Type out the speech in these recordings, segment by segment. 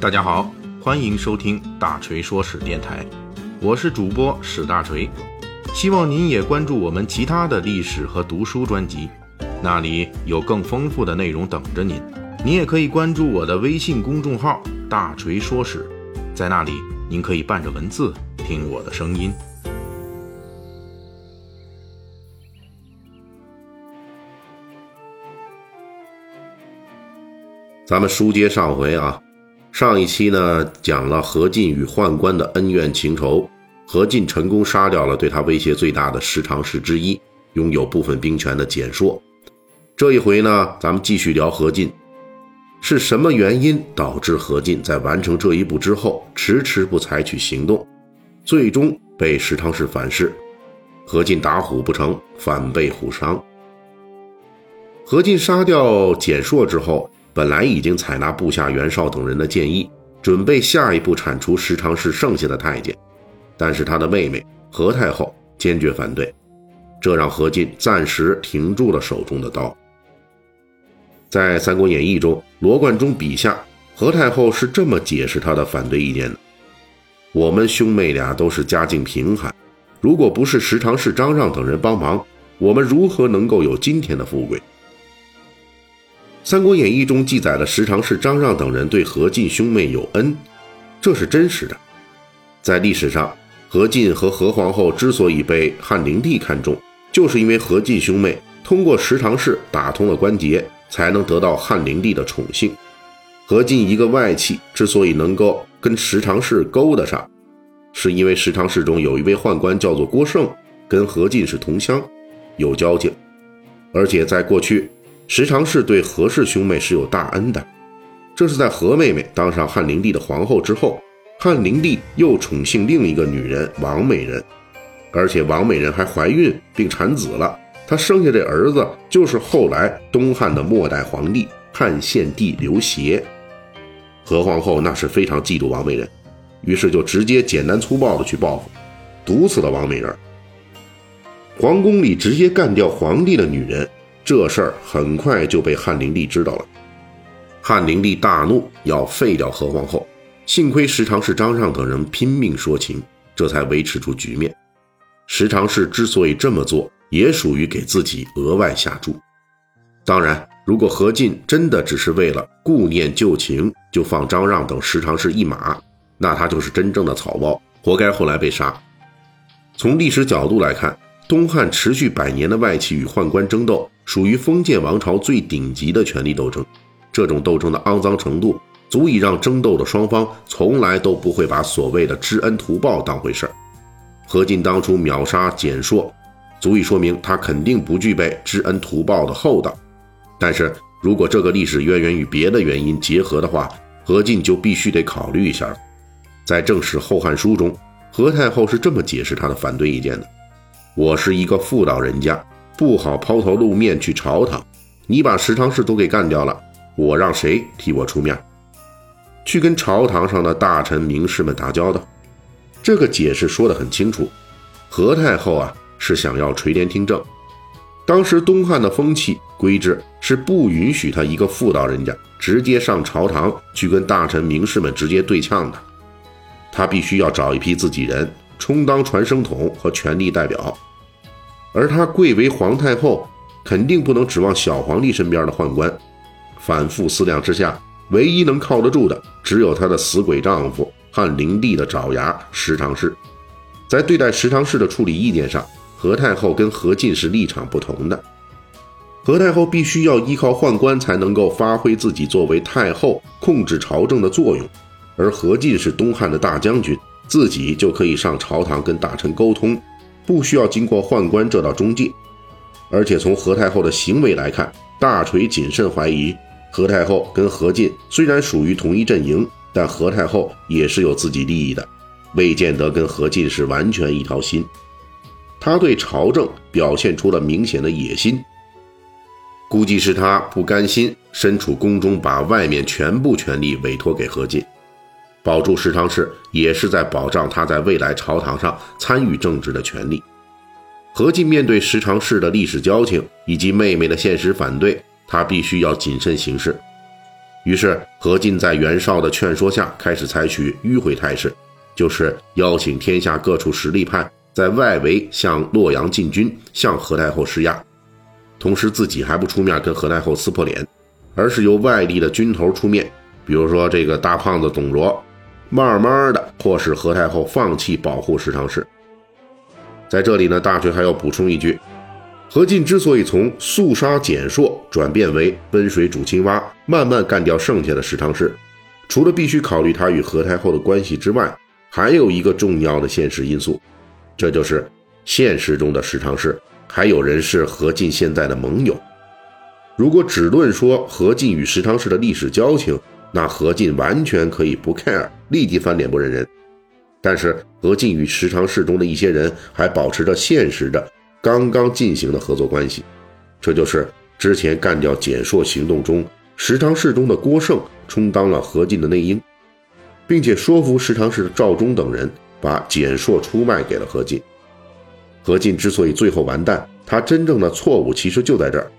大家好，欢迎收听大锤说史电台，我是主播史大锤，希望您也关注我们其他的历史和读书专辑，那里有更丰富的内容等着您。您也可以关注我的微信公众号“大锤说史”，在那里您可以伴着文字听我的声音。咱们书接上回啊，上一期呢讲了何进与宦官的恩怨情仇，何进成功杀掉了对他威胁最大的十常侍之一，拥有部分兵权的简硕。这一回呢，咱们继续聊何进。是什么原因导致何进在完成这一步之后迟迟不采取行动，最终被十常侍反噬？何进打虎不成，反被虎伤。何进杀掉简硕之后，本来已经采纳部下袁绍等人的建议，准备下一步铲除十常侍剩下的太监，但是他的妹妹何太后坚决反对，这让何进暂时停住了手中的刀。在《三国演义》中，罗贯中笔下，何太后是这么解释她的反对意见的：“我们兄妹俩都是家境贫寒，如果不是十常侍张让等人帮忙，我们如何能够有今天的富贵？”《三国演义》中记载了十常侍张让等人对何进兄妹有恩，这是真实的。在历史上，何进和何皇后之所以被汉灵帝看中，就是因为何进兄妹通过十常侍打通了关节。才能得到汉灵帝的宠幸。何进一个外戚之所以能够跟十常侍勾搭上，是因为十常侍中有一位宦官叫做郭胜，跟何进是同乡，有交情。而且在过去，时常是对何氏兄妹是有大恩的。这是在何妹妹当上汉灵帝的皇后之后，汉灵帝又宠幸另一个女人王美人，而且王美人还怀孕并产子了。她生下这儿子就是后来东汉的末代皇帝汉献帝刘协。何皇后那是非常嫉妒王美人，于是就直接简单粗暴的去报复，毒死了王美人。皇宫里直接干掉皇帝的女人，这事儿很快就被汉灵帝知道了。汉灵帝大怒，要废掉何皇后。幸亏时常侍张让等人拼命说情，这才维持住局面。时常侍之所以这么做。也属于给自己额外下注。当然，如果何进真的只是为了顾念旧情，就放张让等十常侍一马，那他就是真正的草包，活该后来被杀。从历史角度来看，东汉持续百年的外戚与宦官争斗，属于封建王朝最顶级的权力斗争。这种斗争的肮脏程度，足以让争斗的双方从来都不会把所谓的知恩图报当回事儿。何进当初秒杀蹇硕。足以说明他肯定不具备知恩图报的厚道，但是如果这个历史渊源与别的原因结合的话，何进就必须得考虑一下了。在正史《后汉书》中，何太后是这么解释他的反对意见的：“我是一个妇道人家，不好抛头露面去朝堂。你把十常侍都给干掉了，我让谁替我出面，去跟朝堂上的大臣名士们打交道？”这个解释说得很清楚，何太后啊。是想要垂帘听政。当时东汉的风气规制是不允许他一个妇道人家直接上朝堂去跟大臣名士们直接对呛的，他必须要找一批自己人充当传声筒和权力代表。而他贵为皇太后，肯定不能指望小皇帝身边的宦官。反复思量之下，唯一能靠得住的只有她的死鬼丈夫汉灵帝的爪牙石常侍。在对待石常侍的处理意见上。何太后跟何进是立场不同的，何太后必须要依靠宦官才能够发挥自己作为太后控制朝政的作用，而何进是东汉的大将军，自己就可以上朝堂跟大臣沟通，不需要经过宦官这道中介。而且从何太后的行为来看，大锤谨慎怀疑何太后跟何进虽然属于同一阵营，但何太后也是有自己利益的，未见得跟何进是完全一条心。他对朝政表现出了明显的野心，估计是他不甘心身处宫中，把外面全部权力委托给何进，保住十常侍，也是在保障他在未来朝堂上参与政治的权利。何进面对十常侍的历史交情以及妹妹的现实反对，他必须要谨慎行事。于是何进在袁绍的劝说下，开始采取迂回态势，就是邀请天下各处实力派在外围向洛阳进军，向何太后施压，同时自己还不出面跟何太后撕破脸，而是由外地的军头出面，比如说这个大胖子董卓，慢慢的迫使何太后放弃保护十常侍。在这里呢，大锤还要补充一句。何进之所以从速杀简硕转变为温水煮青蛙，慢慢干掉剩下的十常侍，除了必须考虑他与何太后的关系之外，还有一个重要的现实因素，这就是现实中的十常侍还有人是何进现在的盟友。如果只论说何进与十常侍的历史交情，那何进完全可以不 care，立即翻脸不认人。但是何进与十常侍中的一些人还保持着现实的。刚刚进行的合作关系，这就是之前干掉简硕行动中，十常侍中的郭胜充当了何进的内应，并且说服十常侍的赵忠等人把简硕出卖给了何进。何进之所以最后完蛋，他真正的错误其实就在这儿：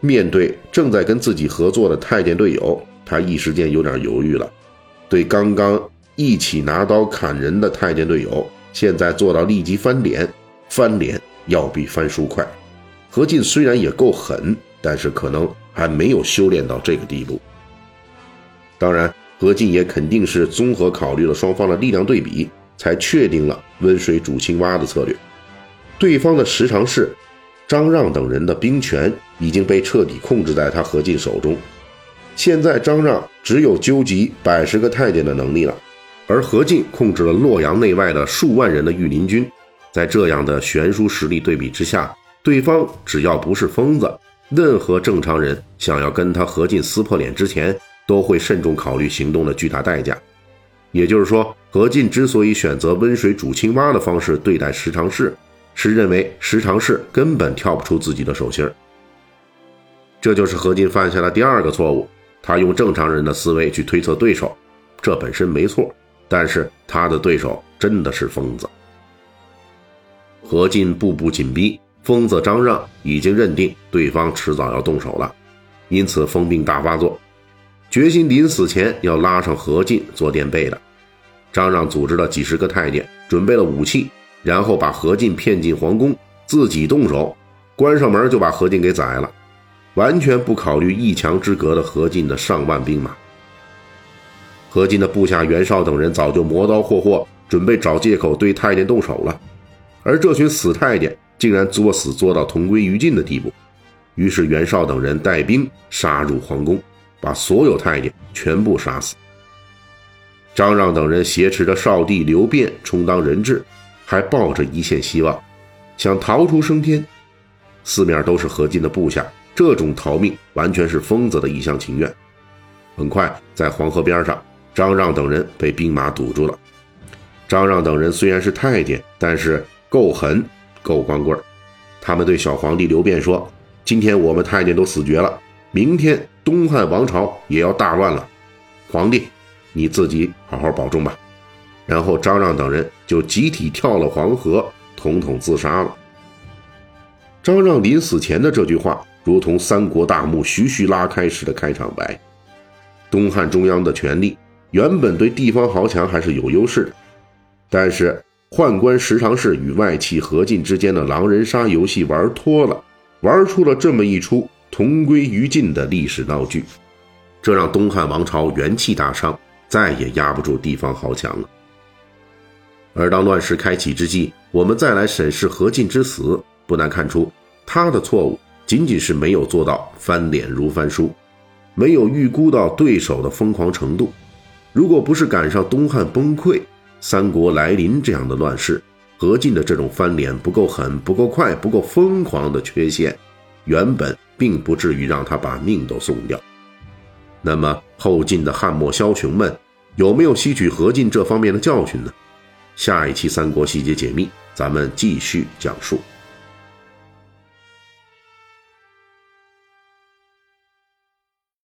面对正在跟自己合作的太监队友，他一时间有点犹豫了。对刚刚一起拿刀砍人的太监队友，现在做到立即翻脸，翻脸。要比翻书快。何进虽然也够狠，但是可能还没有修炼到这个地步。当然，何进也肯定是综合考虑了双方的力量对比，才确定了温水煮青蛙的策略。对方的十常侍张让等人的兵权已经被彻底控制在他何进手中。现在张让只有纠集百十个太监的能力了，而何进控制了洛阳内外的数万人的御林军。在这样的悬殊实力对比之下，对方只要不是疯子，任何正常人想要跟他何进撕破脸之前，都会慎重考虑行动的巨大代价。也就是说，何进之所以选择温水煮青蛙的方式对待十常侍，是认为十常侍根本跳不出自己的手心儿。这就是何进犯下的第二个错误，他用正常人的思维去推测对手，这本身没错，但是他的对手真的是疯子。何进步步紧逼，疯子张让已经认定对方迟早要动手了，因此疯病大发作，决心临死前要拉上何进做垫背的。张让组织了几十个太监，准备了武器，然后把何进骗进皇宫，自己动手，关上门就把何进给宰了，完全不考虑一墙之隔的何进的上万兵马。何进的部下袁绍等人早就磨刀霍霍，准备找借口对太监动手了。而这群死太监竟然作死做到同归于尽的地步，于是袁绍等人带兵杀入皇宫，把所有太监全部杀死。张让等人挟持着少帝刘辩充当人质，还抱着一线希望，想逃出升天。四面都是何进的部下，这种逃命完全是疯子的一厢情愿。很快，在黄河边上，张让等人被兵马堵住了。张让等人虽然是太监，但是。够狠，够光棍他们对小皇帝刘辩说：“今天我们太监都死绝了，明天东汉王朝也要大乱了。皇帝，你自己好好保重吧。”然后张让等人就集体跳了黄河，统统自杀了。张让临死前的这句话，如同三国大幕徐徐拉开时的开场白。东汉中央的权力原本对地方豪强还是有优势的，但是。宦官十常侍与外戚何进之间的狼人杀游戏玩脱了，玩出了这么一出同归于尽的历史闹剧，这让东汉王朝元气大伤，再也压不住地方豪强了。而当乱世开启之际，我们再来审视何进之死，不难看出他的错误仅仅是没有做到翻脸如翻书，没有预估到对手的疯狂程度。如果不是赶上东汉崩溃，三国来临这样的乱世，何进的这种翻脸不够狠、不够快、不够疯狂的缺陷，原本并不至于让他把命都送掉。那么后晋的汉末枭雄们有没有吸取何进这方面的教训呢？下一期三国细节解密，咱们继续讲述。